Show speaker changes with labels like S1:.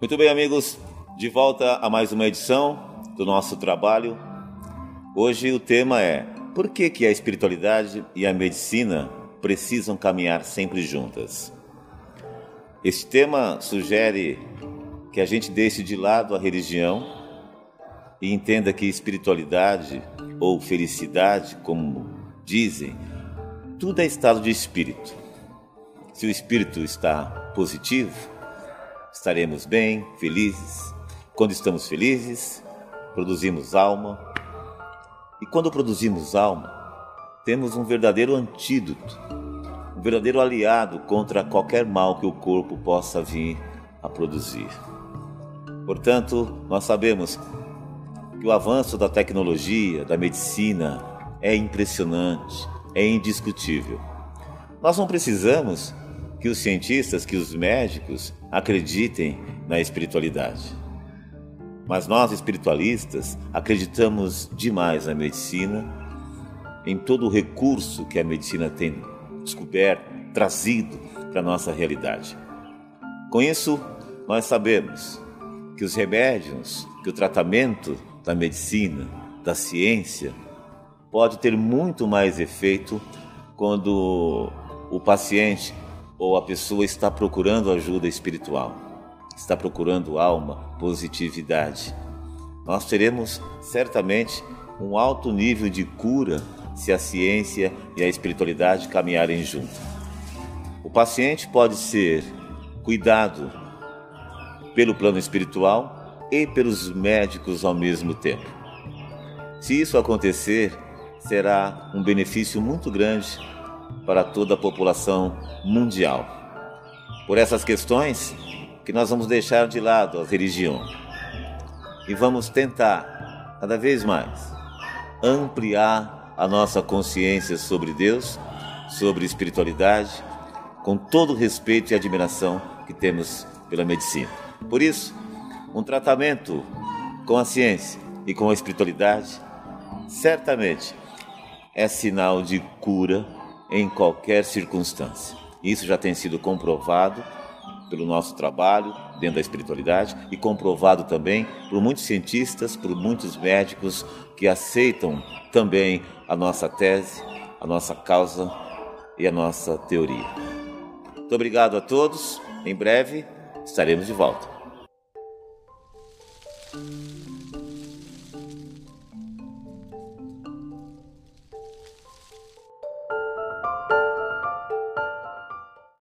S1: Muito bem, amigos, de volta a mais uma edição do nosso trabalho. Hoje o tema é Por que, que a espiritualidade e a medicina precisam caminhar sempre juntas? Este tema sugere que a gente deixe de lado a religião e entenda que espiritualidade ou felicidade, como dizem, tudo é estado de espírito. Se o espírito está positivo, estaremos bem, felizes. Quando estamos felizes, produzimos alma. E quando produzimos alma, temos um verdadeiro antídoto, um verdadeiro aliado contra qualquer mal que o corpo possa vir a produzir. Portanto, nós sabemos que o avanço da tecnologia, da medicina, é impressionante, é indiscutível. Nós não precisamos que os cientistas, que os médicos acreditem na espiritualidade. Mas nós, espiritualistas, acreditamos demais na medicina, em todo o recurso que a medicina tem descoberto, trazido para a nossa realidade. Com isso, nós sabemos que os remédios, que o tratamento da medicina, da ciência, pode ter muito mais efeito quando o paciente ou a pessoa está procurando ajuda espiritual, está procurando alma, positividade. Nós teremos certamente um alto nível de cura se a ciência e a espiritualidade caminharem junto. O paciente pode ser cuidado pelo plano espiritual e pelos médicos ao mesmo tempo. Se isso acontecer, será um benefício muito grande para toda a população mundial. Por essas questões que nós vamos deixar de lado a religião e vamos tentar cada vez mais ampliar a nossa consciência sobre Deus, sobre espiritualidade, com todo o respeito e admiração que temos pela medicina. Por isso, um tratamento com a ciência e com a espiritualidade certamente é sinal de cura em qualquer circunstância. Isso já tem sido comprovado pelo nosso trabalho dentro da espiritualidade e comprovado também por muitos cientistas, por muitos médicos que aceitam também a nossa tese, a nossa causa e a nossa teoria. Muito obrigado a todos. Em breve estaremos de volta.